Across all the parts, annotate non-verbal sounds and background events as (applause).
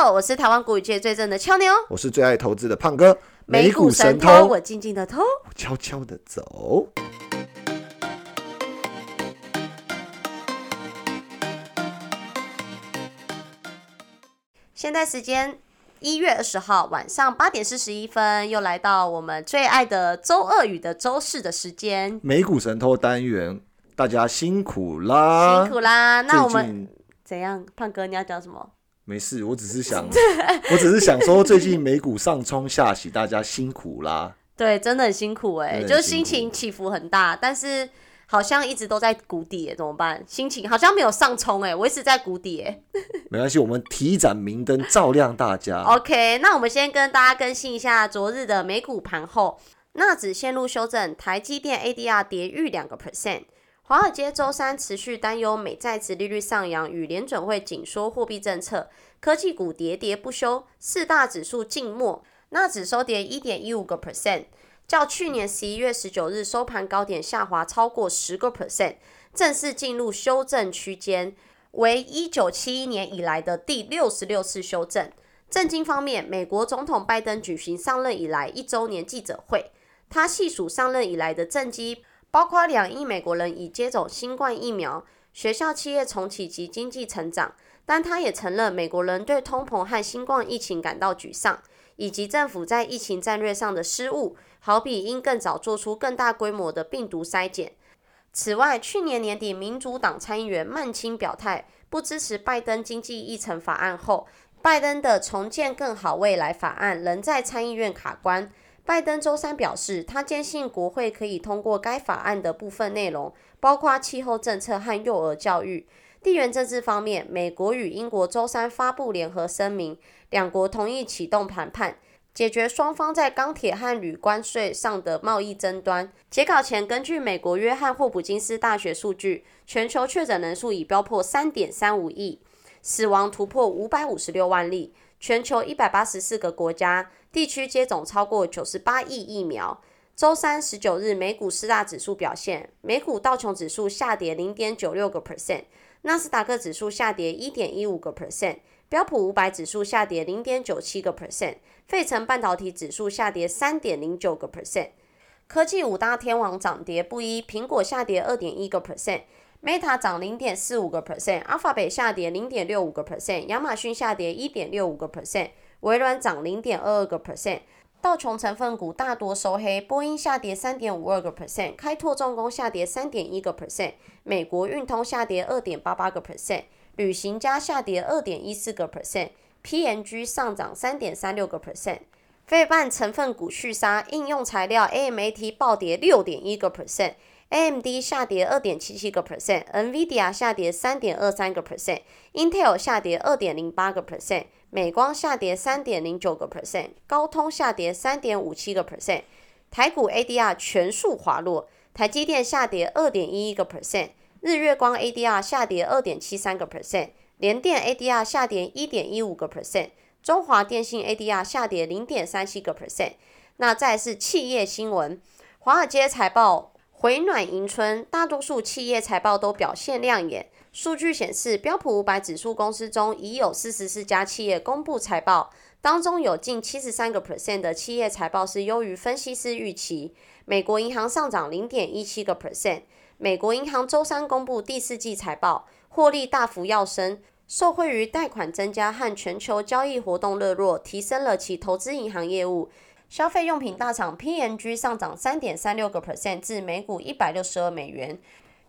后，我是台湾股语界最正的俏妞，我是最爱投资的胖哥，美股神偷，我静静的偷，悄悄的走。现在时间一月二十号晚上八点四十一分，又来到我们最爱的周二语的周四的时间，美股神偷单元，大家辛苦啦，辛苦啦。那我们怎样？胖哥，你要讲什么？没事，我只是 (laughs) 想，我只是想说，最近美股上冲下洗，大家辛苦啦。(laughs) 对，真的很辛苦哎、就是心情起伏很大，但是好像一直都在谷底哎，怎么办？心情好像没有上冲哎，我一直在谷底哎。(laughs) 没关系，我们提盏明灯，照亮大家。OK，那我们先跟大家更新一下昨日的美股盘后，纳指陷入修正，台积电 ADR 跌逾两个 percent。华尔街周三持续担忧美债值利率上扬与联准会紧缩货币政策，科技股喋喋不休，四大指数静默，纳指收跌一点一五个 percent，较去年十一月十九日收盘高点下滑超过十个 percent，正式进入修正区间，为一九七一年以来的第六十六次修正。政经方面，美国总统拜登举行上任以来一周年记者会，他细数上任以来的政绩，包括两亿美国人已接种新冠疫苗、学校企业重启及经济成长。但他也承认，美国人对通膨和新冠疫情感到沮丧，以及政府在疫情战略上的失误，好比应更早做出更大规模的病毒筛检。此外，去年年底，民主党参议员曼青表态不支持拜登经济议程法案后，拜登的重建更好未来法案仍在参议院卡关。拜登周三表示，他坚信国会可以通过该法案的部分内容，包括气候政策和幼儿教育。地缘政治方面，美国与英国周三发布联合声明，两国同意启动谈判，解决双方在钢铁和铝关税上的贸易争端。截稿前，根据美国约翰霍普金斯大学数据，全球确诊人数已飙破三点三五亿，死亡突破五百五十六万例。全球一百八十四个国家地区接种超过九十八亿疫苗。周三十九日，美股四大指数表现，美股道琼指数下跌零点九六个 percent，纳斯达克指数下跌一点一五个 percent，标普五百指数下跌零点九七个 percent，费城半导体指数下跌三点零九个 percent。科技五大天王涨跌不一，苹果下跌二点一个 percent。Meta 涨零点四五个 percent，Alphabet 下跌零点六五个 percent，亚马逊下跌一点六五个 percent，微软涨零点二二个 percent。道琼成分股大多收黑，波音下跌三点五二个 percent，开拓重工下跌三点一个 percent，美国运通下跌二点八八个 percent，旅行家下跌二点一四个 percent，PNG 上涨三点三六个 percent。费半成分股续杀，应用材料 AMAT 暴跌六点一个 percent。AMD 下跌二点七七个 percent，NVIDIA 下跌三点二三个 percent，Intel 下跌二点零八个 percent，美光下跌三点零九个 percent，高通下跌三点五七个 percent。台股 ADR 全数滑落，台积电下跌二点一一个 percent，日月光 ADR 下跌二点七三个 percent，联电 ADR 下跌一点一五个 percent，中华电信 ADR 下跌零点三七个 percent。那再是企业新闻，华尔街财报。回暖迎春，大多数企业财报都表现亮眼。数据显示，标普五百指数公司中已有四十四家企业公布财报，当中有近七十三个 percent 的企业财报是优于分析师预期。美国银行上涨零点一七个 percent。美国银行周三公布第四季财报，获利大幅跃升，受惠于贷款增加和全球交易活动热络，提升了其投资银行业务。消费用品大厂 P&G 上涨三点三六个 percent 至每股一百六十二美元。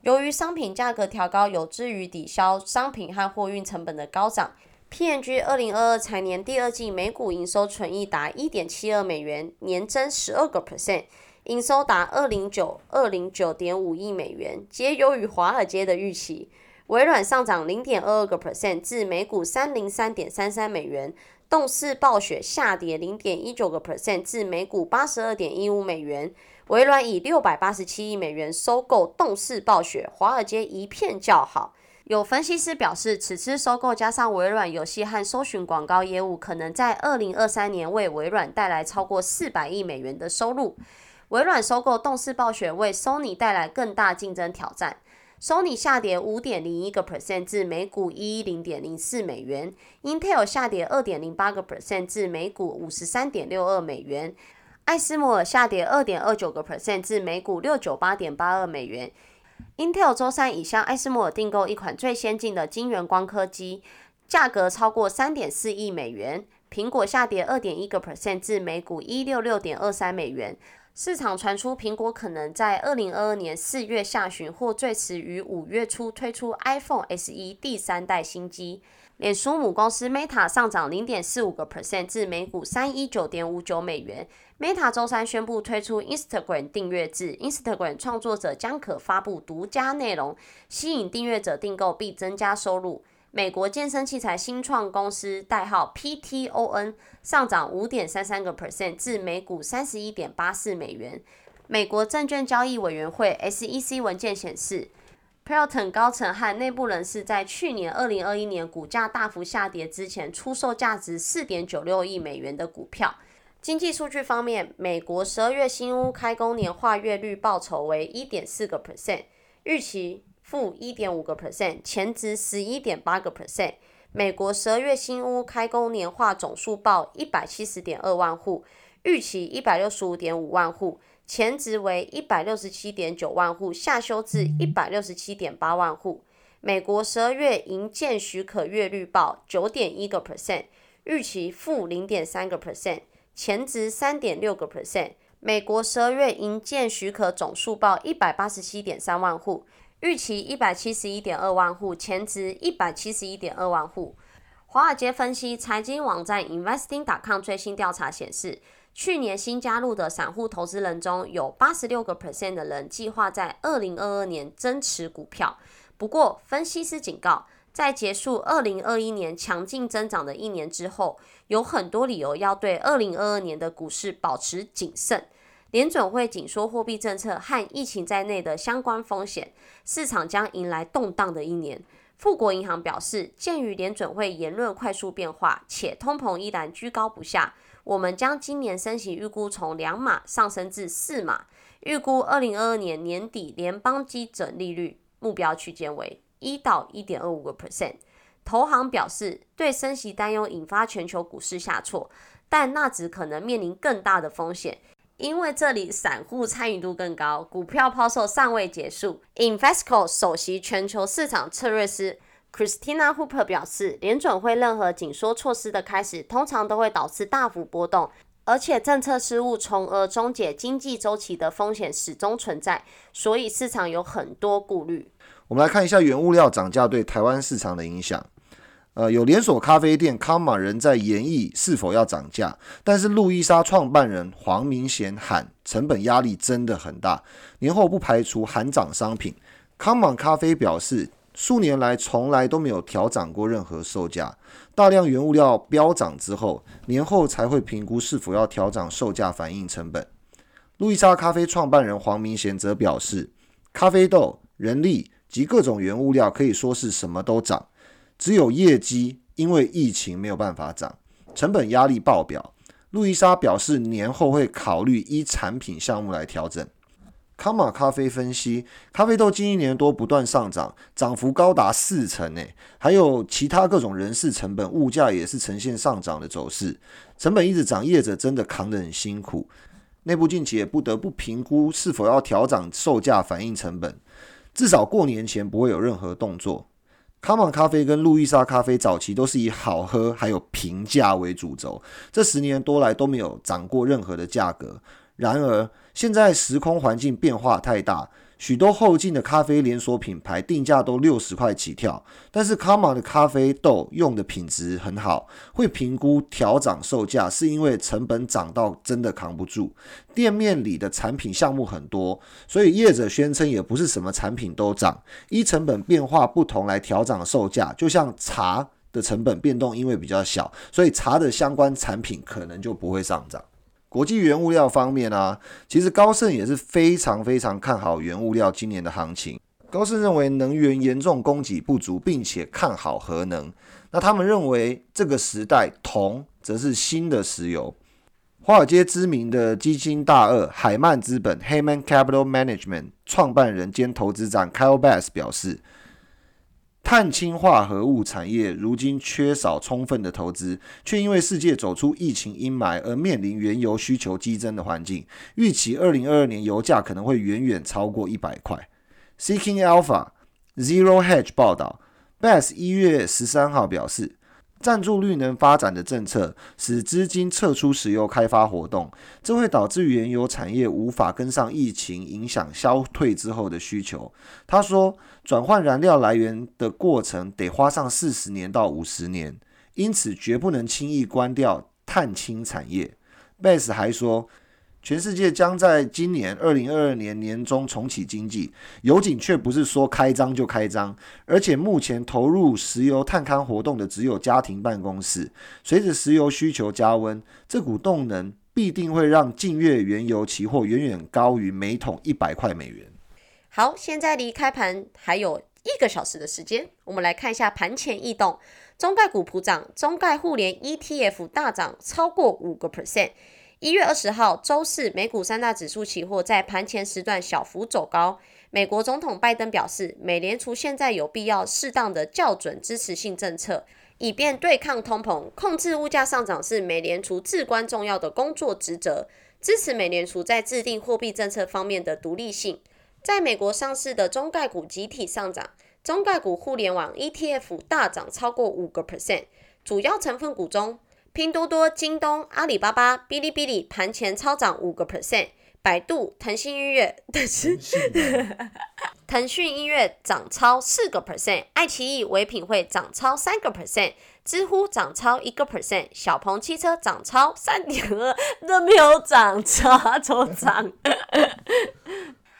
由于商品价格调高，有助于抵消商品和货运成本的高涨。P&G 二零二二财年第二季每股营收纯益达一点七二美元，年增十二个 percent，营收达二零九二零九点五亿美元，皆优于华尔街的预期。微软上涨零点二二个 percent 至每股三零三点三三美元。动视暴雪下跌零点一九个 percent 至每股八十二点一五美元。微软以六百八十七亿美元收购动视暴雪，华尔街一片叫好。有分析师表示，此次收购加上微软游戏和搜寻广告业务，可能在二零二三年为微软带来超过四百亿美元的收入。微软收购动视暴雪为 Sony 带来更大竞争挑战。，Sony 下跌五点零一个 percent 至每股一零点零四美元，Intel 下跌二点零八个 percent 至每股五十三点六二美元，艾斯摩尔下跌二点二九个 percent 至每股六九八点八二美元。Intel 周三已向艾斯摩尔订购一款最先进的晶圆光刻机，价格超过三点四亿美元。苹果下跌二点一个 percent 至每股一六六点二三美元。市场传出苹果可能在二零二二年四月下旬或最迟于五月初推出 iPhone SE 第三代新机。脸书母公司 Meta 上涨零点四五个 percent 至每股三一九点五九美元。Meta 周三宣布推出 Instagram 订阅制，Instagram 创作者将可发布独家内容，吸引订阅者订购并增加收入。美国健身器材新创公司代号 PTON 上涨五点三三个 percent 至每股三十一点八四美元。美国证券交易委员会 SEC 文件显示，Peloton 高层和内部人士在去年二零二一年股价大幅下跌之前出售价值四点九六亿美元的股票。经济数据方面，美国十二月新屋开工年化月率报酬为一点四个 percent，预期。负一点五个 percent，前值十一点八个 percent。美国十二月新屋开工年化总数报一百七十点二万户，预期一百六十五点五万户，前值为一百六十七点九万户，下修至一百六十七点八万户。美国十二月营建许可月率报九点一个 percent，预期负零点三个 percent，前值三点六个 percent。美国十二月营建许可总数报一百八十七点三万户。预期一百七十一点二万户，前值一百七十一点二万户。华尔街分析财经网站 Investing.com 最新调查显示，去年新加入的散户投资人中有八十六个 percent 的人计划在二零二二年增持股票。不过，分析师警告，在结束二零二一年强劲增长的一年之后，有很多理由要对二零二二年的股市保持谨慎。联准会紧缩货币政策和疫情在内的相关风险，市场将迎来动荡的一年。富国银行表示，鉴于联准会言论快速变化，且通膨依然居高不下，我们将今年升息预估从两码上升至四码，预估二零二二年年底联邦基准利率目标区间为一到一点二五个 percent。投行表示，对升息担忧引发全球股市下挫，但纳指可能面临更大的风险。因为这里散户参与度更高，股票抛售尚未结束。Invesco 首席全球市场策略师 Christina Hooper 表示，联准会任何紧缩措施的开始，通常都会导致大幅波动，而且政策失误从而终结经济周期的风险始终存在，所以市场有很多顾虑。我们来看一下原物料涨价对台湾市场的影响。呃，有连锁咖啡店康马人在研议是否要涨价，但是路易莎创办人黄明贤喊成本压力真的很大，年后不排除喊涨商品。康马咖啡表示，数年来从来都没有调涨过任何售价，大量原物料飙涨之后，年后才会评估是否要调涨售价反映成本。路易莎咖啡创办人黄明贤则表示，咖啡豆、人力及各种原物料可以说是什么都涨。只有业绩因为疫情没有办法涨，成本压力爆表。路易莎表示年后会考虑依产品项目来调整。康马咖啡分析，咖啡豆近一年多不断上涨，涨幅高达四成诶，还有其他各种人事成本、物价也是呈现上涨的走势。成本一直涨，业者真的扛得很辛苦。内部近期也不得不评估是否要调涨售价反映成本，至少过年前不会有任何动作。卡玛咖啡跟路易莎咖啡早期都是以好喝还有平价为主轴，这十年多来都没有涨过任何的价格。然而，现在时空环境变化太大。许多后进的咖啡连锁品牌定价都六十块起跳，但是卡玛的咖啡豆用的品质很好，会评估调涨售价，是因为成本涨到真的扛不住。店面里的产品项目很多，所以业者宣称也不是什么产品都涨，依成本变化不同来调涨售价。就像茶的成本变动因为比较小，所以茶的相关产品可能就不会上涨。国际原物料方面啊，其实高盛也是非常非常看好原物料今年的行情。高盛认为能源严重供给不足，并且看好核能。那他们认为这个时代铜则是新的石油。华尔街知名的基金大鳄海曼资本 （Haman Capital Management） 创办人兼投资长 Kyle Bass 表示。碳氢化合物产业如今缺少充分的投资，却因为世界走出疫情阴霾而面临原油需求激增的环境。预期二零二二年油价可能会远远超过一百块。Seeking Alpha Zero Hedge 报道，Bass 一月十三号表示。赞助绿能发展的政策使资金撤出石油开发活动，这会导致原油产业无法跟上疫情影响消退之后的需求。他说，转换燃料来源的过程得花上四十年到五十年，因此绝不能轻易关掉碳氢产业。贝斯还说。全世界将在今年二零二二年年中重启经济，油井却不是说开张就开张，而且目前投入石油探勘活动的只有家庭办公室。随着石油需求加温，这股动能必定会让近月原油期货远远高于每桶一百块美元。好，现在离开盘还有一个小时的时间，我们来看一下盘前异动。中概股普涨，中概互联 ETF 大涨超过五个 percent。一月二十号周四，美股三大指数期货在盘前时段小幅走高。美国总统拜登表示，美联储现在有必要适当的校准支持性政策，以便对抗通膨、控制物价上涨是美联储至关重要的工作职责，支持美联储在制定货币政策方面的独立性。在美国上市的中概股集体上涨，中概股互联网 ETF 大涨超过五个 percent，主要成分股中。拼多多、京东、阿里巴巴、哔哩哔哩盘前超涨五个 percent，百度、腾讯音乐、腾讯 (laughs) 腾讯音乐涨超四个 percent，爱奇艺、唯品会涨超三个 percent，知乎涨超一个 percent，小鹏汽车涨超三点二，都没有涨超，都涨。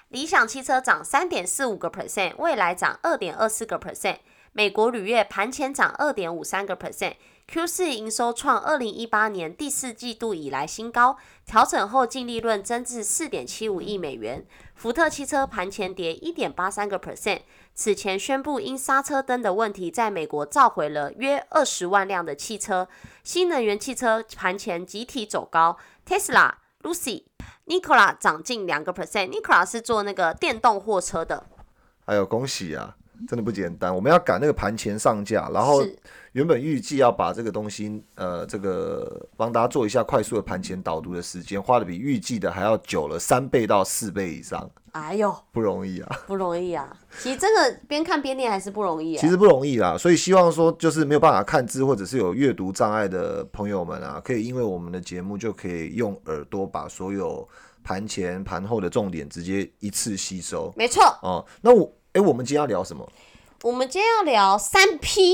理想汽车涨三点四五个 percent，未来涨二点二四个 percent，美国铝业盘前涨二点五三个 percent。Q 四营收创二零一八年第四季度以来新高，调整后净利润增至四点七五亿美元。福特汽车盘前跌一点八三个 percent，此前宣布因刹车灯的问题，在美国召回了约二十万辆的汽车。新能源汽车盘前集体走高，Tesla、Lucy、Nicola 涨近两个 percent，Nicola 是做那个电动货车的。哎呦，恭喜啊！真的不简单，我们要赶那个盘前上架，然后原本预计要把这个东西，呃，这个帮大家做一下快速的盘前导读的时间，花的比预计的还要久了三倍到四倍以上。哎呦，不容易啊，不容易啊！其实这个边看边念还是不容易啊。其实不容易啦，所以希望说，就是没有办法看字或者是有阅读障碍的朋友们啊，可以因为我们的节目就可以用耳朵把所有盘前盘后的重点直接一次吸收。没错。哦，那我。哎，我们今天要聊什么？我们今天要聊三 P。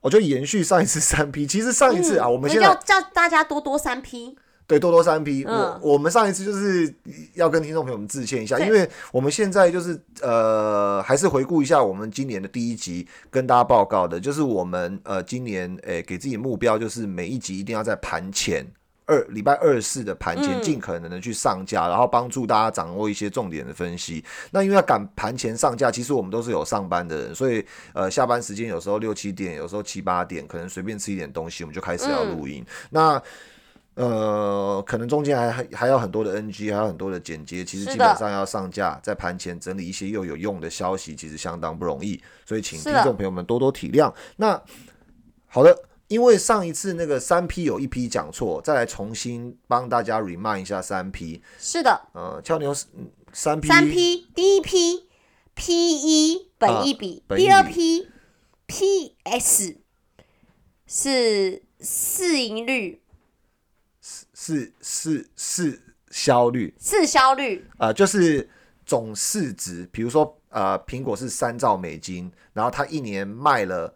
我就延续上一次三 P。其实上一次啊，我们要叫大家多多三 P。对，多多三 P。我我们上一次就是要跟听众朋友们致歉一下，因为我们现在就是呃，还是回顾一下我们今年的第一集，跟大家报告的，就是我们呃今年诶给自己目标，就是每一集一定要在盘前。二礼拜二四的盘前尽可能的去上架，然后帮助大家掌握一些重点的分析。那因为要赶盘前上架，其实我们都是有上班的人，所以呃下班时间有时候六七点，有时候七八点，可能随便吃一点东西，我们就开始要录音。那呃可能中间还还还有很多的 NG，还有很多的剪接，其实基本上要上架，在盘前整理一些又有用的消息，其实相当不容易，所以请听众朋友们多多体谅。那好的。因为上一次那个三 P 有一批讲错，再来重新帮大家 remind 一下三 P。是的，呃，俏牛三 P。三 P 第一批 P E 本一比，第二批 PS 是市盈率，是是是销率，市销率啊，就是总市值。比如说，呃，苹果是三兆美金，然后它一年卖了。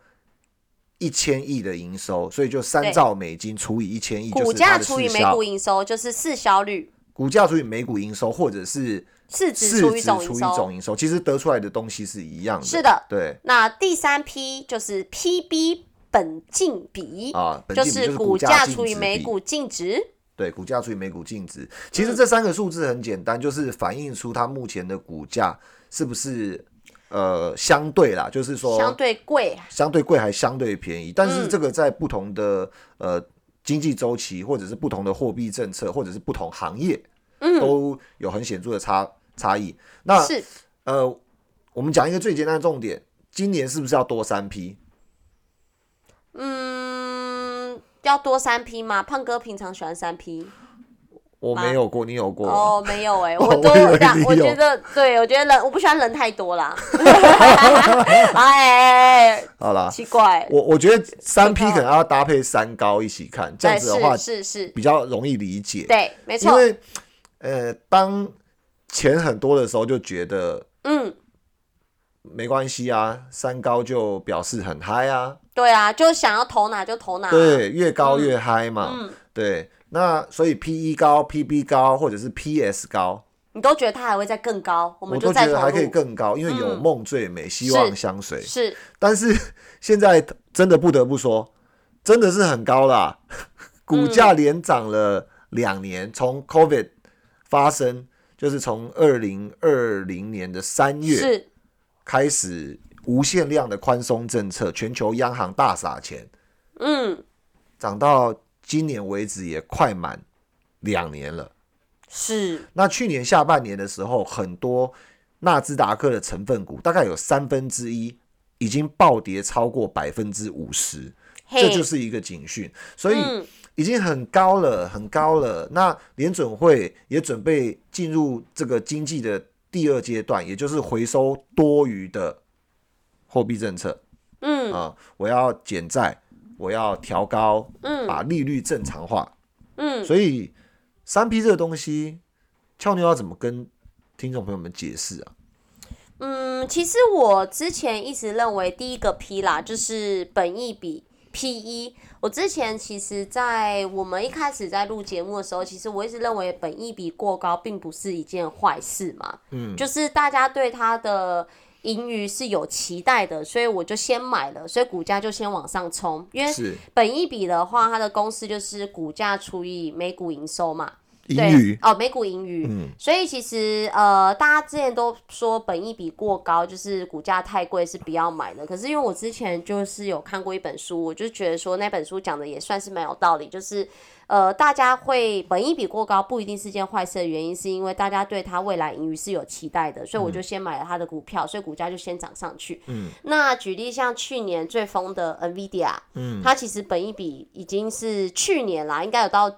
一千亿的营收，所以就三兆美金除以一千亿，股价除以每股营收就是市销率。股价除以每股营收，或者是市值除以总营收，其实得出来的东西是一样的。是的，对。那第三批就是 PB 本净比啊，就是股价除以每股净值。对，股价除以每股净值，其实这三个数字很简单，就是反映出它目前的股价是不是。呃，相对啦，就是说相对贵，相对贵还相对便宜，但是这个在不同的呃经济周期，或者是不同的货币政策，或者是不同行业，嗯，都有很显著的差差异。那是呃，我们讲一个最简单的重点，今年是不是要多三批？嗯，要多三批吗？胖哥平常喜欢三批我没有过，你有过？哦，没有哎、(laughs) 我我都我觉得对，我觉得人我不喜欢人太多啦。(laughs) 哎，好啦，奇怪，我我觉得三 P 可能要搭配三高一起看，这样子的话是是是，比较容易理解。对，没错，因为呃，当钱很多的时候，就觉得嗯，没关系啊，三高就表示很嗨啊，对啊，就想要投哪就投哪，对，越高越嗨嘛，嗯，对。那所以 P E 高、P B 高或者是 P S 高，你都觉得它还会再更高，我我们就都觉得还可以更高，因为有嗯。梦最美，希望相随。是。但是 (laughs) 现在真的不得不说，真的是很高啦，(laughs) 股价连涨了两年，从 COVID 发生，就是从二零二零年的三月是，开始无限量的宽松政策，全球央行大撒钱，嗯，涨到今年为止也快满两年了。是，那去年下半年的时候，很多纳斯达克的成分股大概有三分之一已经暴跌超过百分之五十，嘿，这就是一个警讯，所以嗯。已经很高了，很高了。那联准会也准备进入这个经济的第二阶段，也就是回收多余的货币政策嗯啊、我要减债，我要调高，嗯把利率正常化。嗯，所以三 P 这个东西，俏妞要怎么跟听众朋友们解释啊？嗯，其实我之前一直认为第一个 P 啦，就是本益比 P 一。我之前其实，在我们一开始在录节目的时候，其实我一直认为本益比过高并不是一件坏事嘛。嗯，就是大家对它的盈余是有期待的，所以我就先买了，所以股价就先往上冲。因为本一笔的话，它的公式就是股价除以每股营收嘛。盈对余，哦，每股盈余。嗯所以其实呃，大家之前都说本益比过高，就是股价太贵是不要买的。可是因为我之前就是有看过一本书，我就觉得说那本书讲的也算是蛮有道理，就是呃，大家会本益比过高不一定是件坏事的原因，是因为大家对它未来盈余是有期待的，所以我就先买了它的股票，所以股价就先涨上去。嗯，那举例像去年最疯的 NVIDIA，嗯，它其实本益比已经是去年啦，应该有到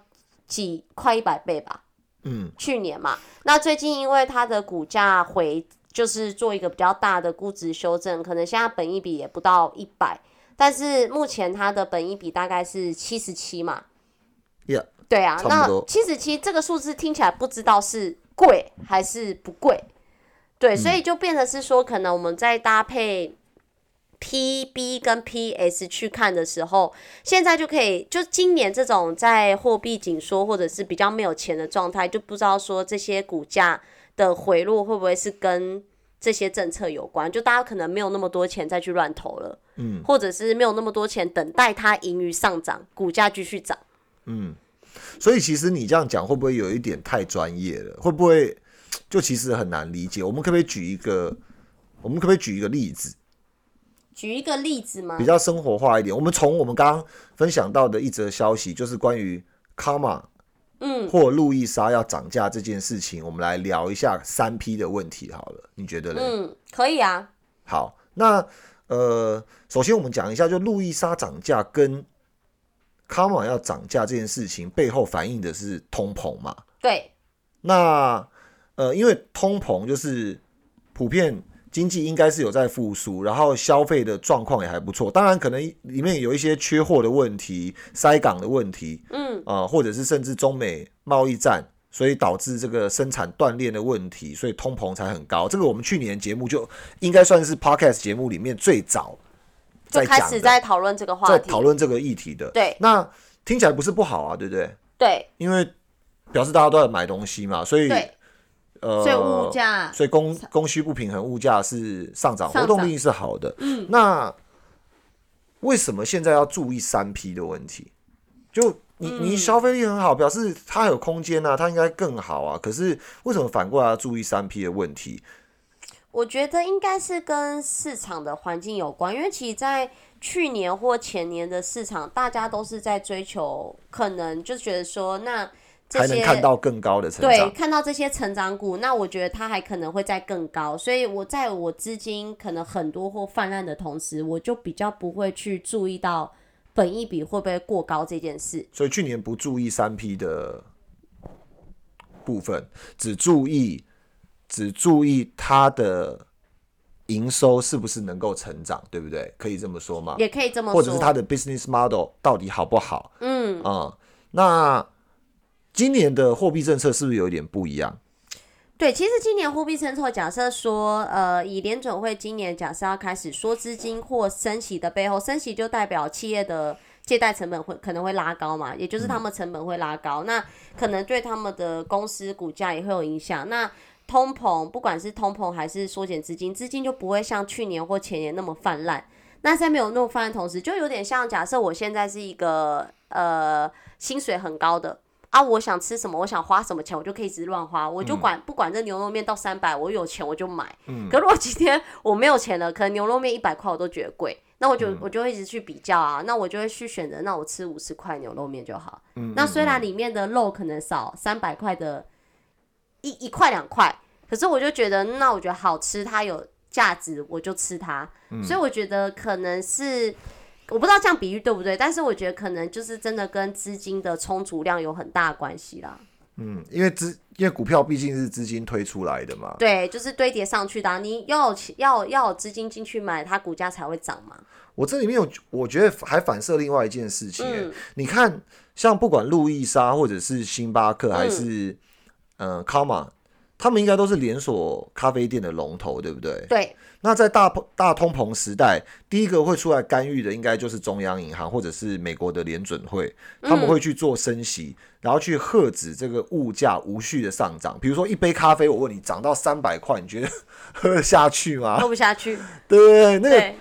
几快一百倍吧。嗯，去年嘛，那最近因为它的股价回，就是做一个比较大的估值修正，可能现在本一比也不到一百，但是目前它的本一比大概是七十七嘛。Yeah，对啊，那七十七这个数字听起来不知道是贵还是不贵，对，所以就变成是说，可能我们在搭配 PB 跟 PS 去看的时候，现在就可以，就今年这种在货币紧缩或者是比较没有钱的状态，就不知道说这些股价的回落会不会是跟这些政策有关，就大家可能没有那么多钱再去乱投了，嗯，或者是没有那么多钱等待它盈余上涨，股价继续涨。嗯，所以其实你这样讲会不会有一点太专业了？会不会就其实很难理解？我们可不可以举一个？我们可不可以举一个例子，举一个例子吗比？较生活化一点？我们从我们刚刚分享到的一则消息，就是关于卡玛嗯，或路易莎要涨价这件事情，我们来聊一下三 P 的问题好了，你觉得呢？嗯，可以啊。好，那呃，首先我们讲一下，就路易莎涨价跟卡玛要涨价这件事情背后反映的是通膨嘛？对，那呃，因为通膨就是普遍经济应该是有在复苏，然后消费的状况也还不错。当然，可能里面有一些缺货的问题、塞港的问题，嗯，啊、或者是甚至中美贸易战，所以导致这个生产断裂的问题，所以通膨才很高。这个我们去年节目就应该算是 podcast 节目里面最早就开始在讨论这个话在题。讨论这个议题的。对那听起来不是不好啊，对不对？对因为表示大家都在买东西嘛，所以对，呃，所以物价所以供供需不平衡，物价是上涨，活动力是好的。嗯，那为什么现在要注意三 P 的问题？就你嗯你消费力很好，表示它有空间啊，它应该更好啊。可是为什么反过来要注意三 P 的问题？我觉得应该是跟市场的环境有关，因为其实，在去年或前年的市场，大家都是在追求，可能就觉得说，那这还能看到更高的成长对，长。看到这些成长股，那我觉得它还可能会再更高，所以我在我资金可能很多或泛滥的同时，我就比较不会去注意到本益比会不会过高这件事。所以去年不注意三 P 的部分，只注意只注意它的营收是不是能够成长，对不对？可以这么说吗？也可以这么说，或者是它的 business model 到底好不好？嗯，啊、那今年的货币政策是不是有点不一样？对，其实今年货币政策，假设说，呃，以联准会今年假设要开始缩资金或升息的背后，升息就代表企业的借贷成本会可能会拉高嘛，也就是他们成本会拉高，那可能对他们的公司股价也会有影响。那通膨，不管是通膨还是缩减资金，资金就不会像去年或前年那么泛滥。那在没有那么泛滥同时，就有点像假设我现在是一个呃薪水很高的啊，我想吃什么，我想花什么钱，我就可以一直乱花，我就管、不管这牛肉面到三百，我有钱我就买。可如果今天我没有钱了，可能牛肉面一百块我都觉得贵，那我就、我就会一直去比较啊，那我就会去选择，那我吃五十块牛肉面就好。那虽然里面的肉可能少三百块的一一块两块，可是我就觉得，那我觉得好吃，它有价值，我就吃它。所以我觉得可能是。我不知道这样比喻对不对，但是我觉得可能就是真的跟资金的充足量有很大的关系啦。嗯，因为资因为股票毕竟是资金推出来的嘛。对，就是堆叠上去的啊、你要有钱要要有资金进去买，它股价才会涨嘛。我这里面有，我觉得还反射另外一件事情、欸嗯你看，像不管路易莎或者是星巴克还是嗯、呃卡玛，他们应该都是连锁咖啡店的龙头，对不对？对，那在大大通膨时代，第一个会出来干预的，应该就是中央银行或者是美国的联准会，他们会去做升息，然后去遏止这个物价无序的上涨。比如说一杯咖啡，我问你涨到三百块，你觉得 (laughs) 喝得下去吗？喝不下去。对不对？那个，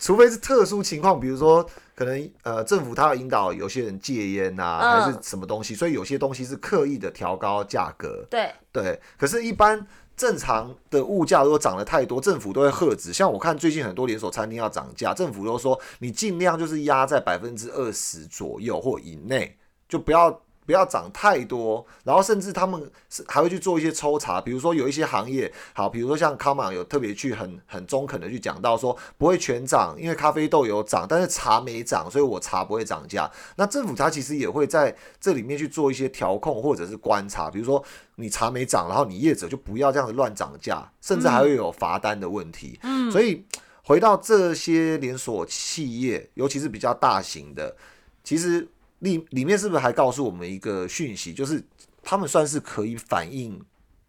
除非是特殊情况，比如说可能呃政府它要引导有些人戒烟呐、嗯还是什么东西，所以有些东西是刻意的调高价格。对，对，可是，一般正常的物价如果涨得太多，政府都会喝止。像我看最近很多连锁餐厅要涨价，政府都说你尽量就是压在百分之二十左右或以内，就不要。不要涨太多，然后甚至他们是还会去做一些抽查，比如说有一些行业，好，比如说像康玛有特别去很很中肯的去讲到说不会全涨，因为咖啡豆有涨，但是茶没涨，所以我茶不会涨价。那政府它其实也会在这里面去做一些调控或者是观察，比如说你茶没涨，然后你业者就不要这样子乱涨价，甚至还会有罚单的问题。嗯，所以回到这些连锁企业，尤其是比较大型的，其实里里面是不是还告诉我们一个讯息，就是他们算是可以反映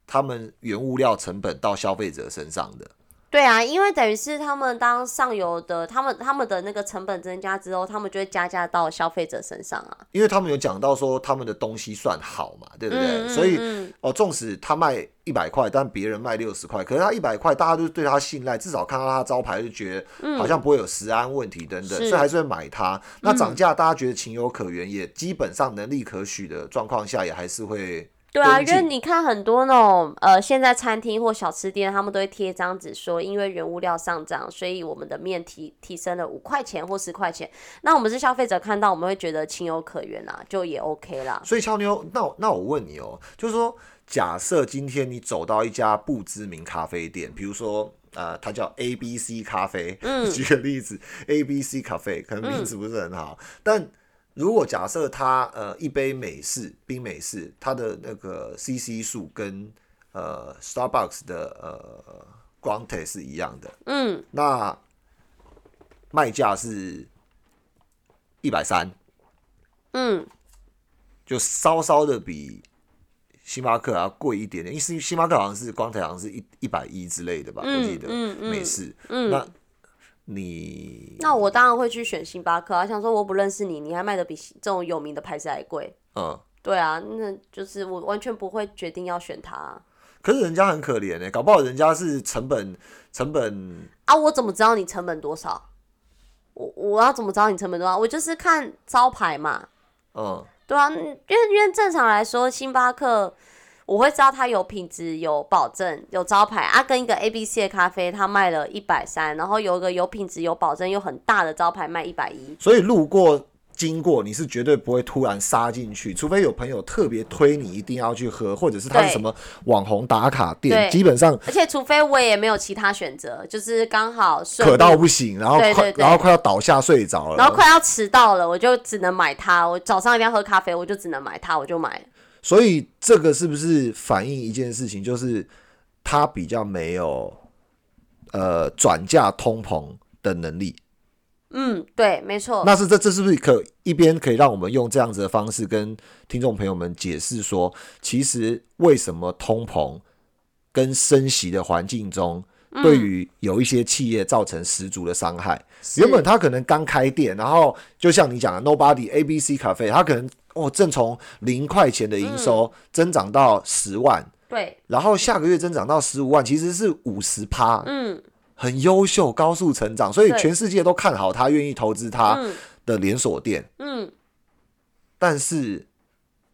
他们原物料成本到消费者身上的。对啊，因为等于是他们当上游的，他们他们的那个成本增加之后，他们就会加价到消费者身上啊。因为他们有讲到说他们的东西算好嘛，对不对？嗯嗯所以嗯哦，纵使他卖一百块，但别人卖六十块，可是他一百块，大家都对他信赖，至少看到他招牌就觉得好像不会有食安问题等等，嗯所以还是会买它。那涨价大家觉得情有可原，也基本上能力可许的状况下，也还是会对啊，因为你看很多那种呃，现在餐厅或小吃店，他们都会贴一张纸说，因为原物料上涨，所以我们的面提提升了五块钱或十块钱。那我们是消费者看到，我们会觉得情有可原啊，就也 OK 啦。所以俏妞，那我那我问你哦，就是说，假设今天你走到一家不知名咖啡店，比如说呃，它叫 A B C 咖啡，嗯 (laughs) 举个例子，A B C 咖啡可能名字不是很好，但如果假设它呃一杯美式冰美式，它的那个 CC 数跟呃 Starbucks 的呃 Grande 是一样的，嗯，那卖价是一百三，嗯，就稍稍的比星巴克还要贵一点点，因为星星巴克好像是光台好像是一一百一之类的吧，我记得嗯嗯美式。嗯。那你那我当然会去选星巴克啊，想说我不认识你，你还卖的比这种有名的牌子还贵。嗯，对啊，那就是我完全不会决定要选它啊可是人家很可怜哎、搞不好人家是成本成本啊！我怎么知道你成本多少？我我要怎么知道你成本多少？我就是看招牌嘛。嗯对啊，嗯因为因为正常来说，星巴克，我会知道它有品质、有保证、有招牌啊。跟一个 A B C 的咖啡，它卖了一百三，然后有一个有品质、有保证又很大的招牌卖一百一。所以路过。经过你是绝对不会突然杀进去，除非有朋友特别推你一定要去喝，或者是它是什么网红打卡店，基本上，而且除非我也没有其他选择，就是刚好渴到不行，然后快然后快要倒下睡着了，然后快要迟到了，我就只能买它。我早上一定要喝咖啡，我就只能买它，我就买。所以这个是不是反映一件事情，就是它比较没有呃转嫁通膨的能力？嗯，对，没错。那是这这是不是可一边可以让我们用这样子的方式跟听众朋友们解释说，其实为什么通膨跟升息的环境中，对于有一些企业造成十足的伤害？原本他可能刚开店，然后就像你讲的，Nobody A B C 咖啡，他可能哦正从零块钱的营收增长到十万，对，然后下个月增长到十五万，其实是五十趴，嗯。很优秀，高速成长，所以全世界都看好他，愿意投资他的连锁店。嗯，但是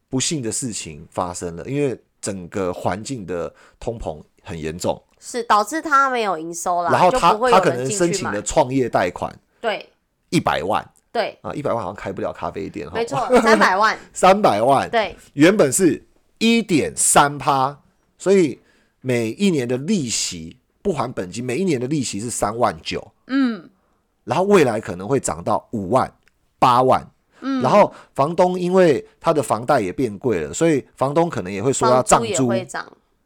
不幸的事情发生了，因为整个环境的通膨很严重，是导致他没有营收了。然后他他可能申请了创业贷款，对，一百万，对。啊，一百万好像开不了咖啡店哈，没错，(laughs) 三百万，(laughs) 三百万，对，原本是一点三趴，所以每一年的利息。不还本金，每一年的利息是三万九，嗯，然后未来可能会涨到五万、八万，嗯，然后房东因为他的房贷也变贵了，所以房东可能也会说要涨租，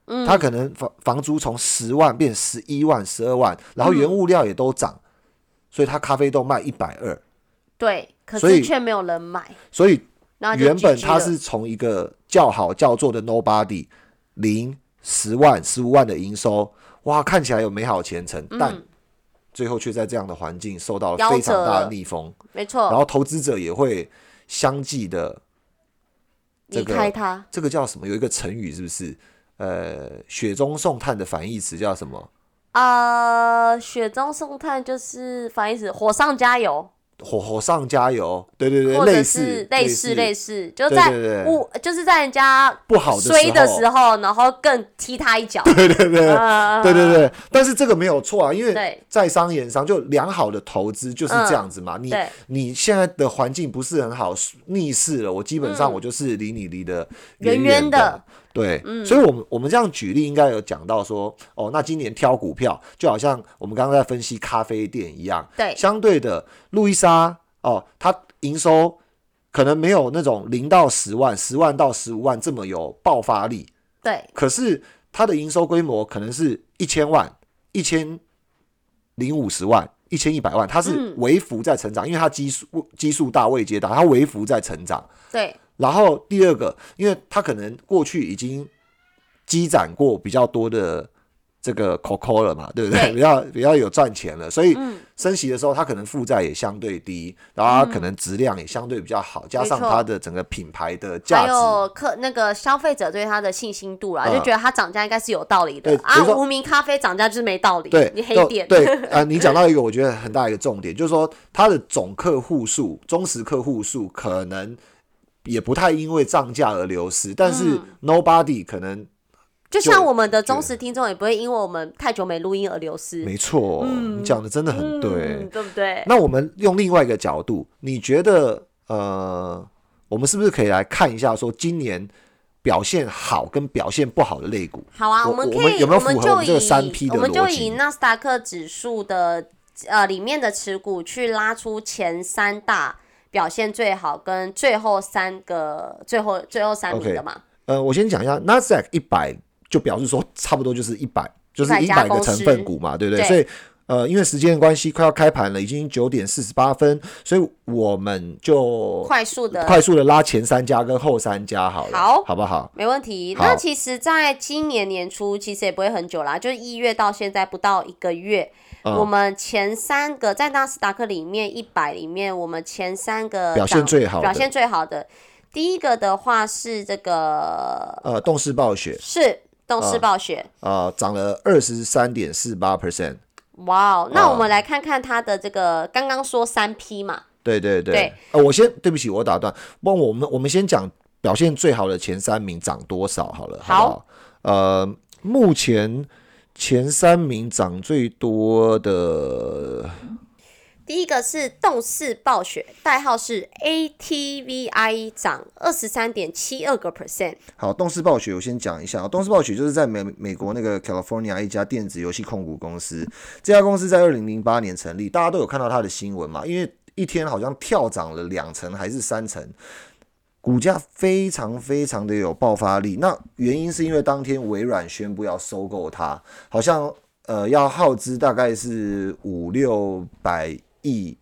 嗯，他可能房房租从十万变十一万、十二万，然后原物料也都涨，所以他咖啡豆卖一百二，对，可是却没有人买，所以原本他是从一个叫好叫座的 nobody 零十万、十五万的营收。哇，看起来有美好前程，但最后却在这样的环境受到了非常大的逆风。没错，然后投资者也会相继的离开他。这个叫什么？有一个成语是不是？呃，雪中送炭的反义词叫什么？呃，雪中送炭就是反义词，火上加油。火火上加油，对对对，类似类似类似，就在不就是在人家不好衰的时候，然后更踢他一脚，对对对，对对对。但是这个没有错啊，因为在商言商，就良好的投资就是这样子嘛。你你现在的环境不是很好，逆势了，我基本上我就是离你离的远远的。对，所以，我们我们这样举例，应该有讲到说，哦，那今年挑股票，就好像我们刚刚在分析咖啡店一样，对，相对的，路易莎，哦，它营收可能没有那种零到十万、十万到十五万这么有爆发力，对，可是它的营收规模可能是一千万、一千零五十万、一千一百万，它是微幅在成长，因为它基数基数大、未接大，它微幅在成长，对。然后第二个，因为他可能过去已经积攒过比较多的这个 COCO 了嘛，对不对？比较比较有赚钱了，所以升息的时候，他可能负债也相对低，然后他可能质量也相对比较好，加上它的整个品牌的价值，还有客那个消费者对它的信心度啦，就觉得它涨价应该是有道理的啊。无名咖啡涨价就是没道理，对，你黑点。对啊，你讲到一个我觉得很大一个重点，就是说它的总客户数、忠实客户数可能。也不太因为涨价而流失，但是 nobody 可能就像我们的忠实听众也不会因为我们太久没录音而流失。没错，你讲的真的很对，对不对？那我们用另外一个角度，你觉得呃，我们是不是可以来看一下，说今年表现好跟表现不好的类股？好啊，我们可以，有没有符合我们这个三 P 的我们就以纳斯达克指数的呃里面的持股去拉出前三大。表现最好跟最后三个最后最后三名的嘛？呃，我先讲一下纳斯达克一百，就表示说差不多就是一百，就是一百个成分股嘛，对不对？所以呃，因为时间的关系，快要开盘了，已经九点四十八分，所以我们就快速的快速的拉前三家跟后三家好了，好，好不好？没问题。那其实，在今年年初，其实也不会很久啦，就是一月到现在不到一个月。我们前三个在纳斯达克里面一百里面，我们前三个表现最好表现最好的，第一个的话是这个呃，动视暴雪。是动视暴雪。啊，涨了二十三点四八 percent。哇哦，那我们来看看它的这个刚刚说三 P 嘛？对对对。呃，我先对不起，我打断，问我们我们先讲表现最好的前三名涨多少好了，好好？不好？呃，目前前三名涨最多的，第一个是动视暴雪，代号是 ATVI，涨二十三点七二个 percent。好，动视暴雪我先讲一下，动视暴雪就是在美美国那个 California 一家电子游戏控股公司，这家公司在二零零八年成立，大家都有看到它的新闻嘛，因为一天好像跳涨了两成还是三成。股价非常非常的有爆发力，那原因是因为当天微软宣布要收购它，好像呃要耗资大概是五六百亿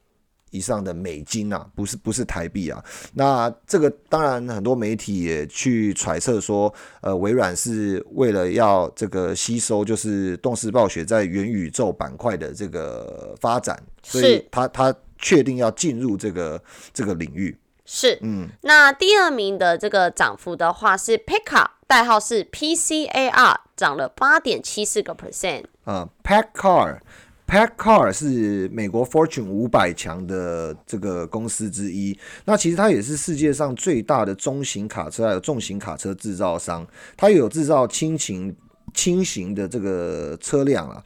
以上的美金啊，不是不是台币啊。那这个当然很多媒体也去揣测说，呃，微软是为了要这个吸收就是动视暴雪在元宇宙板块的这个发展，所以是他他确定要进入这个这个领域。是，嗯，那第二名的这个涨幅的话是 Pika，代号是 PCAR，涨了八点七四个 percent。啊、p a c k Car。Pack Car 是美国 Fortune 五百强的这个公司之一，那其实它也是世界上最大的中型卡车还有重型卡车制造商，它也有制造轻型轻型的这个车辆啊。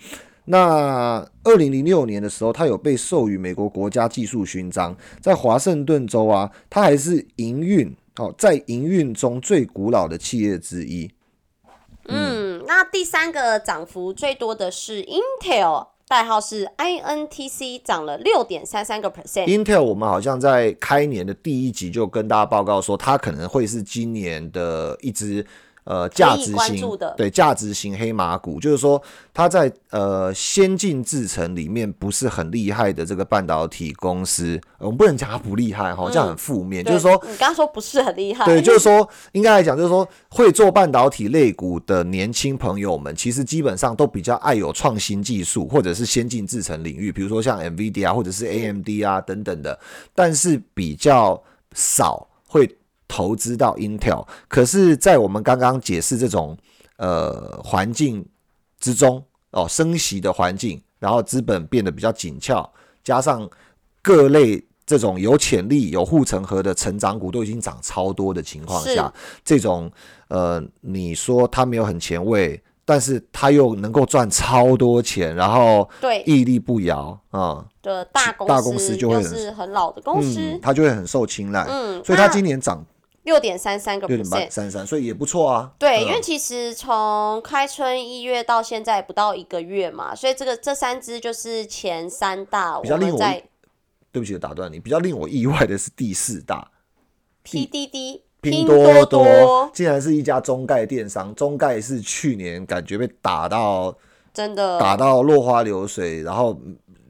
那二零零六年的时候，它有被授予美国国家技术勋章，在华盛顿州啊，它还是营运哦，在营运中最古老的企业之一。嗯，那第三个涨幅最多的是 Intel，代号是 INTC，涨了六点三三个 percent。Intel 我们好像在开年的第一集就跟大家报告说，它可能会是今年的一只呃价值型对价值型黑马股，就是说它在呃先进制程里面不是很厉害的这个半导体公司，呃我们不能讲它不厉害哈，这样很负面，就是说你刚刚说不是很厉害，对，(laughs) 就是说，应该来讲，就是说，会做半导体类股的年轻朋友们，其实基本上都比较爱有创新技术或者是先进制程领域，比如说像 NVIDIA 啊或者是 AMD 啊等等的，但是比较少会投资到 Intel。可是，在我们刚刚解释这种呃环境之中，哦，升息的环境，然后资本变得比较紧俏，加上各类这种有潜力、有护城河的成长股都已经涨超多的情况下，这种呃，你说它没有很前卫，但是它又能够赚超多钱，然后对屹立不摇啊，的大公司，大公司就会又很是很老的公司嗯，，它就会很受青睐。嗯，所以它今年涨六点三三个六点八 percent。三三，所以也不错啊。对，嗯因为其实从开春一月到现在不到一个月嘛，所以这个这三只就是前三大，比较令我在对不起，打断你。比较令我意外的是第四大 PDD 拼多多竟然是一家中概电商，中概是去年感觉被打到真的打到落花流水，然后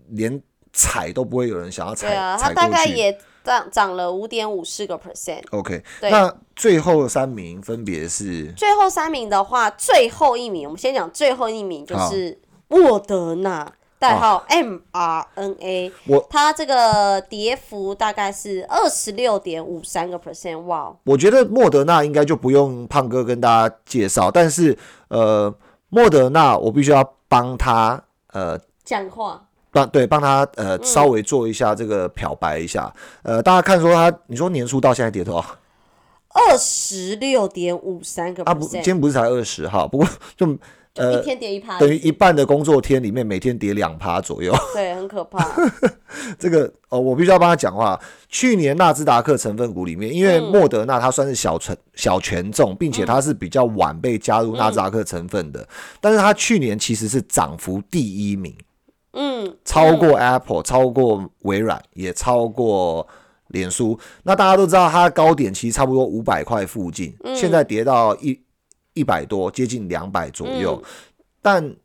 连踩都不会有人想要踩对啊，它踩大。概也涨涨了五点五四个 percent。OK，那最后三名分别是？最后三名的话，最后一名我们先讲最后一名就是莫德纳，代号 mRNA，我它这个跌幅大概是二十六点五三个 percent，哇，我觉得莫德纳应该就不用胖哥跟大家介绍，但是呃，莫德纳我必须要帮他呃讲话帮对帮他呃嗯稍微做一下这个漂白一下，呃，大家看说他你说年初到现在跌多少？二十六点五三个啊不，今天不是才二十哈，不过 (laughs) 就就一天跌一趴，等于一半的工作天里面每天跌两趴左右。(laughs) 对，很可怕。(laughs) 这个哦，我必须要帮他讲话。去年纳斯达克成分股里面，因为嗯莫德纳它算是小权小权重，并且它是比较晚被加入纳斯达克成分的，但是它去年其实是涨幅第一名，嗯，超过 Apple，、超过微软，也超过脸书。那大家都知道，它的高点其实差不多五百块附近，嗯现在跌到一一百多，接近两百左右。嗯但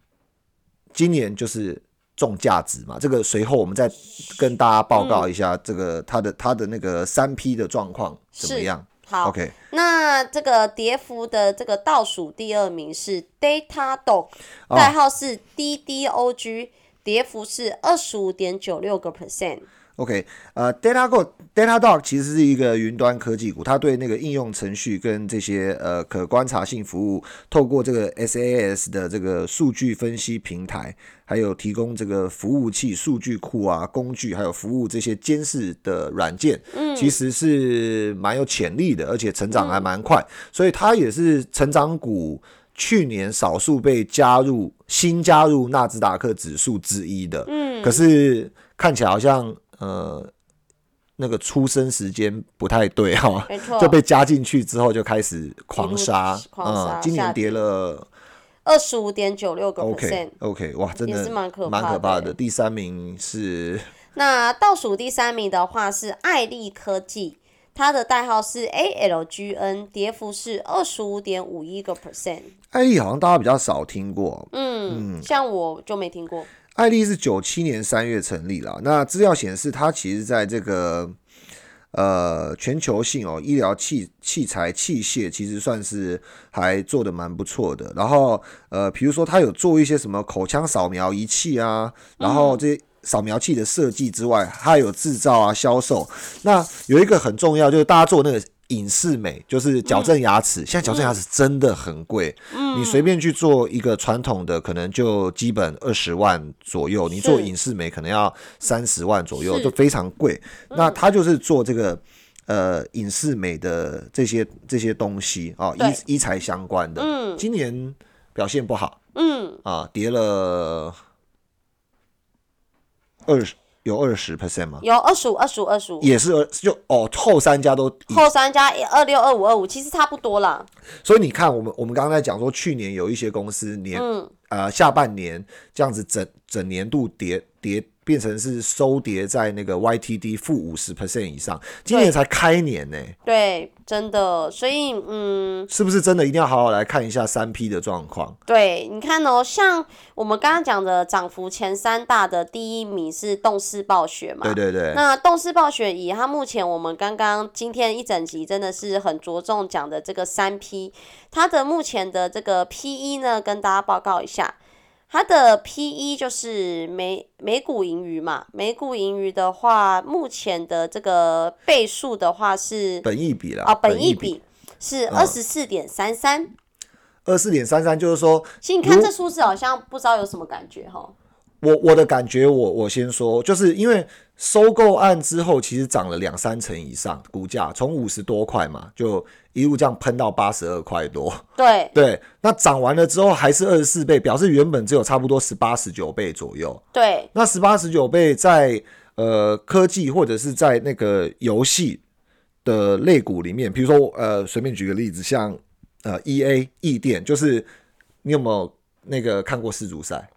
今年就是重价值嘛，这个随后我们再跟大家报告一下这个它的它的那个三 P 的状况怎么是样好。？OK，那这个跌幅的这个倒数第二名是 Datadog，哦代号是 DDOG，跌幅是二十五点九六个 percent。OK，呃，DataGo Datadog 其实是一个云端科技股，它对那个应用程序跟这些呃可观察性服务，透过这个 SaaS 的这个数据分析平台，还有提供这个服务器、数据库啊、工具，还有服务这些监视的软件，其实是蛮有潜力的，而且成长还蛮快，所以它也是成长股。去年少数被加入新加入纳斯达克指数之一的，嗯，可是看起来好像呃那个出生时间不太对哈，没错，就被加进去之后就开始狂杀，狂杀嗯，今年跌了二十五点九六个 OK percent。OK，哇，真的也是蛮可蛮怕的欸可怕的。第三名是那倒数第三名的话是爱立科技，它的代号是 ALGN，跌幅是二十五点五一个 percent。艾丽，好像大家比较少听过。嗯，像我就没听过。艾丽是九七年三月成立了，那资料显示它其实在这个呃全球性哦医疗器器材器械其实算是还做的蛮不错的。然后呃，比如说它有做一些什么口腔扫描仪器啊，然后这些扫描器的设计之外，它有制造啊销售。那有一个很重要就是大家做那个。隐适美就是矫正牙齿，现在矫正牙齿真的很贵，你随便去做一个传统的，可能就基本二十万左右，你做是隐适美可能要三十万左右，是就非常贵。那他就是做这个呃隐适美的这些这些东西啊，医医材相关的。嗯今年表现不好嗯，啊，跌了二十有二十 percent 吗？有二十五、二十五、二十五，也是二就哦，后三家都后三家二六、二五、二五，其实差不多啦。所以你看，我们我们刚刚在讲说，去年有一些公司年、嗯呃下半年这样子整整年度跌跌变成是收跌在那个 YTD 负五十 percent 以上，今年才开年呢、对，真的，所以嗯，是不是真的一定要好好来看一下三 P 的状况？对，你看哦，像我们刚刚讲的涨幅前三大的第一名是动视暴雪嘛，对对对，那动视暴雪以它目前我们刚刚今天一整集真的是很着重讲的这个三 P，它的目前的这个 P/E 呢，跟大家报告一下，它的 P/E 就是每每股盈余嘛，每股盈余的话，目前的这个倍数的话是本益比了，啊，本益益比是嗯二十四点三三。二四点三三，就是说其实你看这数字好像不知道有什么感觉哈。我我的感觉我，我先说，就是因为收购案之后，其实涨了两三成以上，股价从五十多块嘛，就一路这样喷到八十二块多。对 (laughs) 对，那涨完了之后还是二十四倍，表示原本只有差不多十八十九倍左右。对那十八十九倍在呃科技或者是在那个游戏的类股里面，比如说呃随便举个例子，像呃 E A 易电，就是你有没有那个看过世足赛？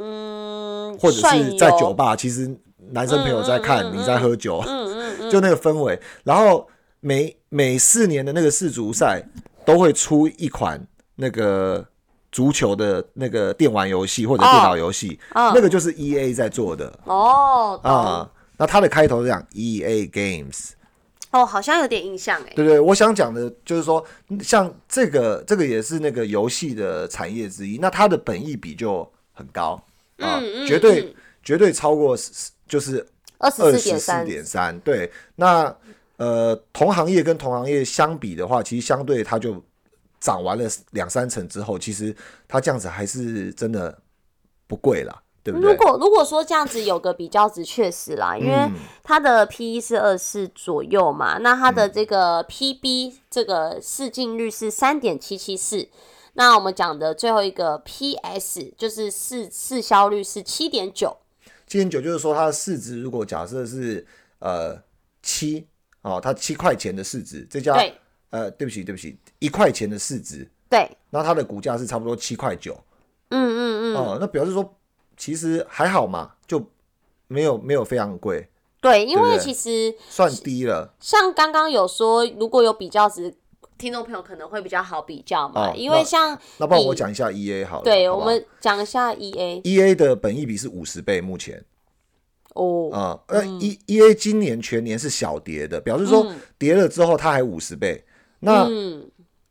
嗯，或者是在酒吧，其实男生朋友在看，你在喝酒，嗯嗯嗯，(laughs) 就那个氛围。然后每每四年的那个世足赛都会出一款那个足球的那个电玩游戏或者电脑游戏，嗯那个就是 E A 在做的哦，懂啊。那它的开头是讲 E A Games，哦，好像有点印象哎。对对？我想讲的就是说，像这个这个也是那个游戏的产业之一，那它的本益比就很高啊，嗯嗯绝对、嗯。绝对超过就是二十四四点三，对，那呃同行业跟同行业相比的话，其实相对它就涨完了两三成之后，其实它这样子还是真的不贵啦，对不对？如果如果说这样子有个比较值，确实啦，因为嗯它的 P E 是二四左右嘛，那它的这个 P B 这个市净率是三点七七四，那我们讲的最后一个 P S 就是市市销率是七点九，七点九就是说它的市值如果假设是呃七哦，它七块钱的市值，这家对。呃对不起对不起一块钱的市值，对，那它的股价是差不多七块九。嗯嗯嗯，哦，那表示说其实还好嘛，就没有没有非常贵，对，因为其实算低了。像刚刚有说，如果有比较值，听众朋友可能会比较好比较嘛，哦因为像那不然以我讲一下 E A 好了，对，好不好？我们讲一下 E A E A 的本益比是五十倍，目前。哦，啊，呃 E E A 今年全年是小跌的，表示说嗯。跌了之后它还五十倍。那嗯，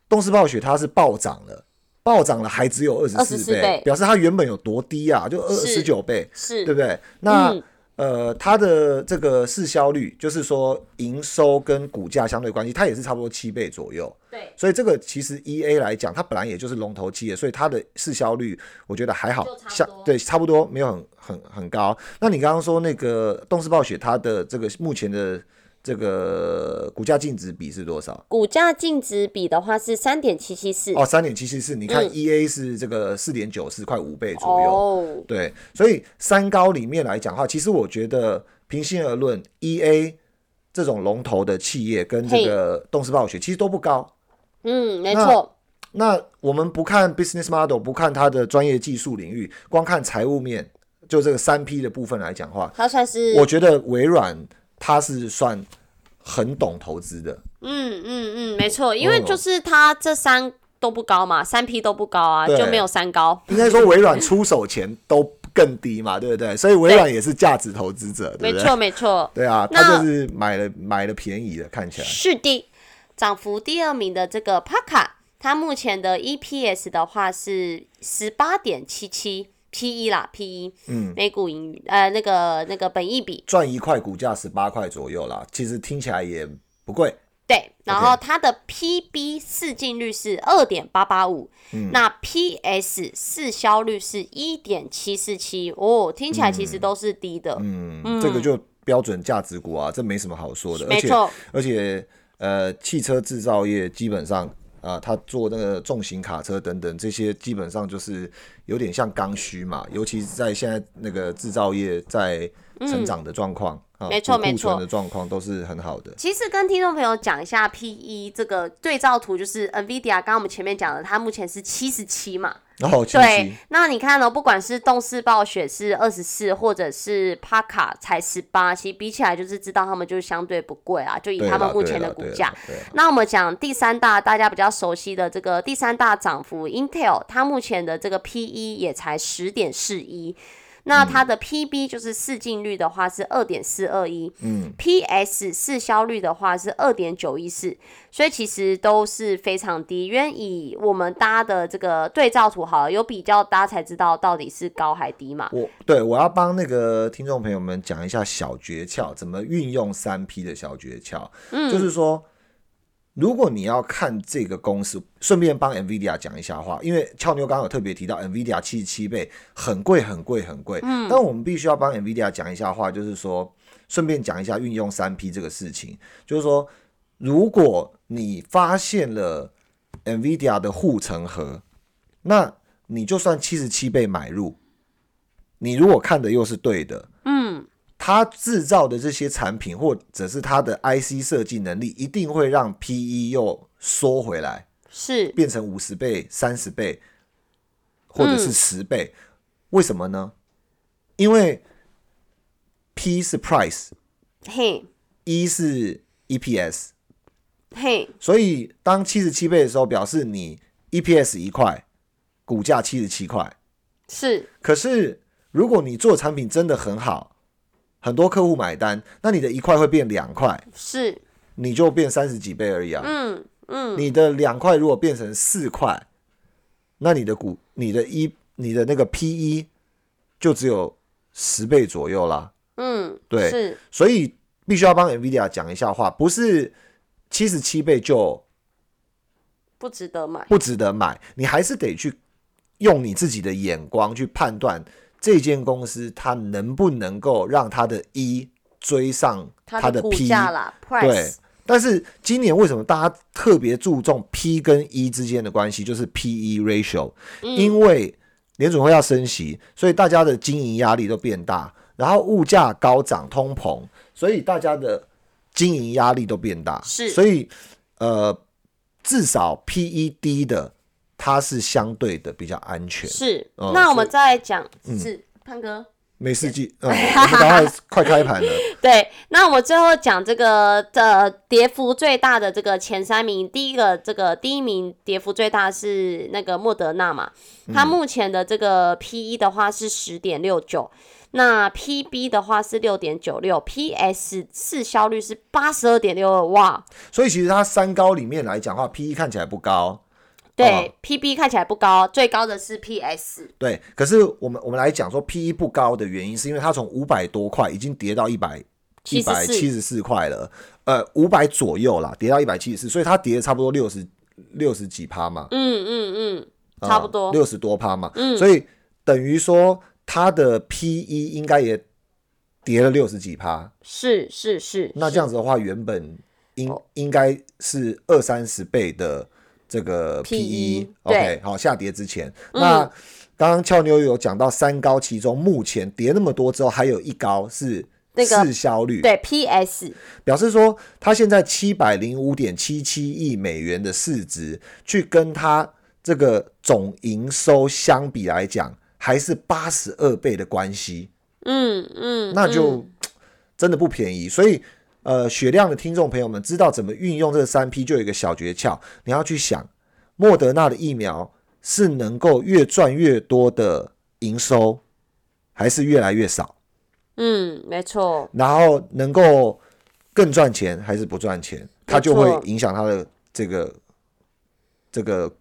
动视暴雪它是暴涨了，暴涨了还只有二十四24倍。表示它原本有多低啊？就二是十九倍，是，对不对？那、嗯呃，它的这个市销率，就是说营收跟股价相对关系，它也是差不多七倍左右。对，所以这个其实 E A 来讲，它本来也就是龙头企业，所以它的市销率我觉得还好就差，不像对差不多没有很很很高。那你刚刚说那个动视暴雪，它的这个目前的这个股价净值比是多少？股价净值比的话是三点七七四。哦，三点七七四。你看嗯 E A 是这个四点九四，快五倍左右。哦，对，所以三高里面来讲的话，其实我觉得平心而论，E A 这种龙头的企业跟这个动视暴雪其实都不高。嗯，没那错，那我们不看 business model，不看它的专业技术领域，光看财务面，就这个三 P 的部分来讲的话，它算是我觉得微软它是算很懂投资的。嗯嗯嗯，没错，因为哦就是他这三都不高嘛，三 P 都不高啊，就没有三高。应该说微软出手前都更低嘛，对不对？所以微软也是价值投资者，对？没错没错，对啊，那他就是买了买了便宜的，看起来。是的。涨幅第二名的这个 Paka，它目前的 EPS 的话是十八点七七 PE 啦，PE，嗯，每股盈余呃那个那个本益比，赚一块股价十八块左右啦，其实听起来也不贵。对，然后它的 PB 市净率是二点八八五，嗯。那 PS 市销率是一点七四七，哦，听起来其实都是低的，嗯，这个就标准价值股啊，这没什么好说的。而且没错，而且呃，汽车制造业基本上啊、他做那个重型卡车等等这些，基本上就是有点像刚需嘛，尤其是在现在那个制造业在成长的状况、啊，没错库没错存的状况都是很好的。其实跟听众朋友讲一下 PE 这个对照图，就是 NVIDIA 刚刚我们前面讲的，它目前是七十七嘛，对，，那你看呢、不管是动视暴雪是二十四，或者是帕卡才十八，其实比起来就是知道他们就是相对不贵啊，就以他们目前的股价。那我们讲第三大，大家比较熟悉的这个第三大涨幅，Intel，它目前的这个 PE 也才十点四一，那它的 PB 就是市净率的话是二点四二一，嗯，PS 市销率的话是二点九一四，所以其实都是非常低。因为以我们搭的这个对照图好了，有比较，大家才知道到底是高还低嘛。我对我要帮那个听众朋友们讲一下小诀窍，怎么运用三 P 的小诀窍。嗯，就是说，如果你要看这个公司，顺便帮 NVIDIA 讲一下话，因为俏妞刚刚有特别提到 NVIDIA 七十七倍很贵很贵很贵，嗯，但我们必须要帮 NVIDIA 讲一下话，就是说，顺便讲一下运用三 P 这个事情，就是说，如果你发现了 NVIDIA 的护城河，那你就算七十七倍买入，你如果看的又是对的，嗯，它制造的这些产品或者是它的 IC 设计能力，一定会让 PE 又缩回来，是，变成五十倍、三十倍，或者是十倍。为什么呢？因为 P 是 price，嘿，一是 EPS，嘿，所以当七十七倍的时候，表示你 EPS 一块，股价七十七块。是，可是如果你做产品真的很好，很多客户买单，那你的一块会变两块，是，你就变三十几倍而已啊。嗯嗯，你的两块如果变成四块，那你的股、你的一、你的那个 P E 就只有十倍左右啦。嗯，对是，所以必须要帮 NVIDIA 讲一下话，不是七十七倍就不值得买。不值得买，你还是得去用你自己的眼光去判断这间公司它能不能够让它的 E 追上它的 P。对但是今年为什么大家特别注重 P 跟 E 之间的关系，就是 P/E ratio，、因嗯为联准会要升息，所以大家的经营压力都变大，然后物价高涨、通膨，所以大家的经营压力都变大，是。所以呃，至少 P/E 低的，它是相对的比较安全。是。哦那我们再来讲，是胖哥。没事记，嗯，我们赶快快开盘了。(laughs) 对，那我们最后讲这个呃跌幅最大的这个前三名，第一个这个第一名跌幅最大是那个莫德纳嘛，它目前的这个 P E 的话是十点六九，那 P B 的话是六点九六，P S 市销率是八十二点六二，哇，所以其实它三高里面来讲的话，P/E 看起来不高，对、PB 看起来不高，最高的是 PS。对，可是我们我们来讲说 P E 不高的原因，是因为它从五百多块已经跌到一百一百七十四块了，呃，五百左右啦，跌到一百七十四，所以它跌了差不多六十六十几趴嘛，嗯嗯嗯，差不多。六十多趴嘛，嗯，所以等于说它的 P E 应该也跌了六十几趴，是是是，那这样子的话，原本应应该是二三十倍的。这个 P E OK 好下跌之前，那刚刚俏妞有讲到三高，其中目前跌那么多之后，还有一高是市销率，对 P S 表示说，它现在七百零五点七七亿美元的市值，去跟它这个总营收相比来讲，还是八十二倍的关系，嗯嗯，那就真的不便宜，所以。呃，血量的听众朋友们知道怎么运用这个三 P，就有一个小诀窍，你要去想，莫德纳的疫苗是能够越赚越多的营收，还是越来越少？嗯，没错。然后能够更赚钱还是不赚钱，它就会影响它的这个这个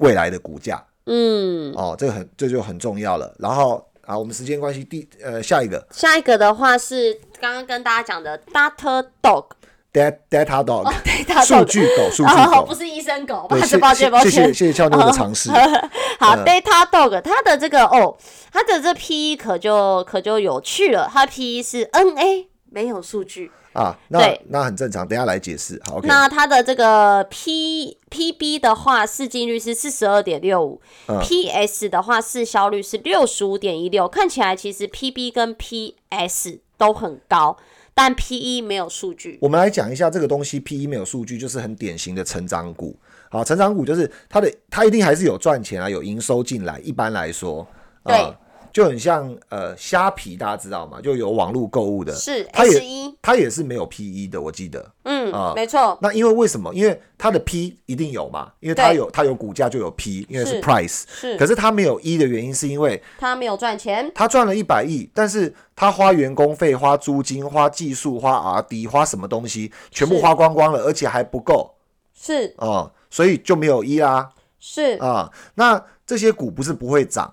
未来的股价。嗯，哦，这个很这就很重要了。然后。好，我们时间关系，第呃下一个，下一个的话是刚刚跟大家讲的 Data Dog，Data Data Dog，数据狗，数据狗，不是医生狗，抱歉抱歉抱歉，谢谢谢谢俏妞的尝试。(laughs) 好，Data Dog，它的这个哦，它的这 P E 可就可就有趣了，它 P E 是 N A，没有数据。啊，那那很正常，等下来解释。好，那它的这个 P P B 的话，市净率是四十二点六五，P S 的话市销率是六十五点一六，看起来其实 P B 跟 P S 都很高，但 P E 没有数据。我们来讲一下这个东西，P E 没有数据，就是很典型的成长股。好，成长股就是它的，它一定还是有赚钱啊，有营收进来。一般来说，对。就很像呃虾皮，大家知道吗？就有网络购物的，是它也它也是没有 P E 的，我记得，嗯啊，没错。那因为为什么？因为它的 P 一定有嘛，因为它有它有股价就有 P，因为是 price，是。可是它没有 E 的原因是因为它没有赚钱，它赚了一百亿，但是它花员工费、花租金、花技术、花 R D、花什么东西，全部花光光了，而且还不够，是。啊，所以就没有 E 啦，是。啊。那这些股不是不会涨，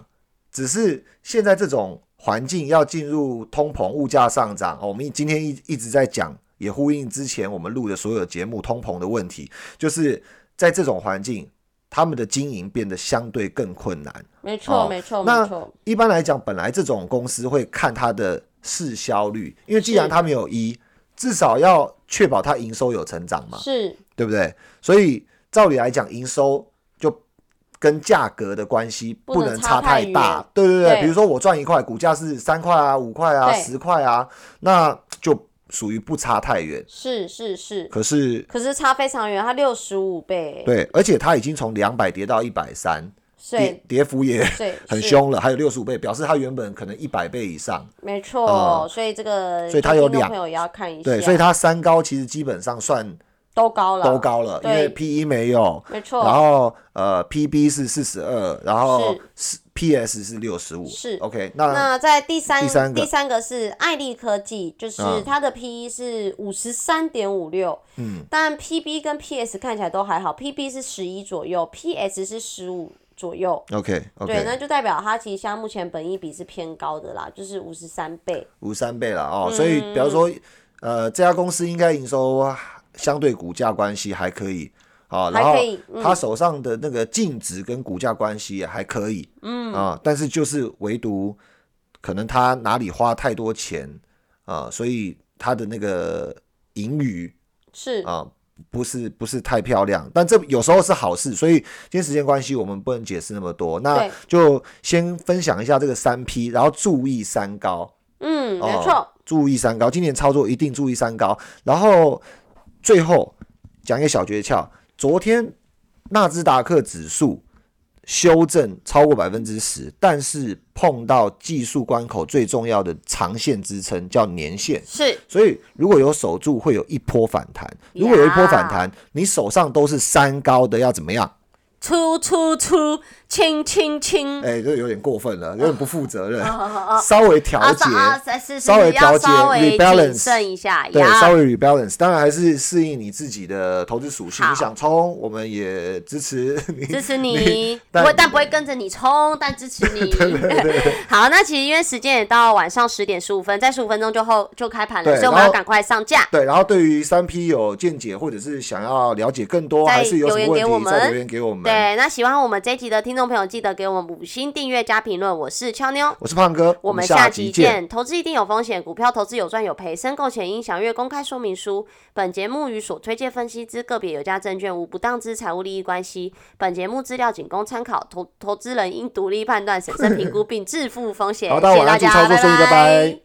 只是现在这种。环境要进入通膨、物价上涨，我们今天一一直在讲，也呼应之前我们录的所有节目，通膨的问题，就是在这种环境，他们的经营变得相对更困难。没错，没错，没错。一般来讲，本来这种公司会看它的市销率，因为既然它没有一，至少要确保它营收有成长嘛，是对不对？所以照理来讲，营收。跟价格的关系不能差太大，对对对。比如说我赚一块，股价是三块啊、五块啊、十块啊，那就属于不差太远。是是是。可是可是差非常远，它六十五倍。对，而且它已经从两百跌到一百三，跌跌幅也 (laughs) 很凶了。还有六十五倍，表示它原本可能一百倍以上。没错，所以这个所以它有两朋友也要看一下。对，所以它三高其实基本上算。都高了，都高了，因为 P E 没有，没错。然后呃，P B 是四十二，然后是 P S 是六十五，是 OK。那那在第三第三个第三个是爱立科技，就是它的 P E 是五十三点五六，嗯，但 P B 跟 P S 看起来都还好，P B 是十一左右，P S 是十五左右，OK OK。对，那就代表它其实像目前本益比是偏高的啦，就是五十三倍，五十三倍了哦。所以比方说，呃，这家公司应该营收。相对股价关系还可以，啊，然后他手上的那个净值跟股价关系也还可以，嗯。啊，但是就是唯独可能他哪里花太多钱啊，所以他的那个盈余是。啊，不是不是太漂亮，但这有时候是好事，所以今天时间关系我们不能解释那么多，那就先分享一下这个三 P，然后注意三高，嗯，没错，注意三高，今年操作一定注意三高，然后。最后讲一个小诀窍，昨天纳斯达克指数修正超过百分之十，但是碰到技术关口最重要的长线支撑叫年线，是，所以如果有守住，会有一波反弹。如果有一波反弹，你手上都是三高的，要怎么样？出出出，清清清。哎，这有点过分了，有点不负责任，稍微调节，稍微调节稍微谨，rebalance 慎一下，对，稍微 rebalance，当然还是适应你自己的投资属性。你想冲，我们也支持 (laughs) 你，支持你，不但会，但不会跟着你冲，但支持你。(laughs) 好，那其实因为时间也到晚上十点十五分，在十五分钟就后就开盘了，所以我们要赶快上架。对，然后对于三 P 有见解，或者是想要了解更多，还是有什么问题，再们留言给我们。对，那喜欢我们这一集的听众朋友，记得给我们五星订阅加评论。我是俏妞，我是胖哥，我们下下集见。见。投资一定有风险，股票投资有赚有赔，申购前应详阅公开说明书。本节目与所推荐分析之个别有价证券无不当之财务利益关系。本节目资料仅供参考，投投资人应独立判断、审慎评估并自负风险。好大家晚谢谢大家，安祝操作顺利拜拜拜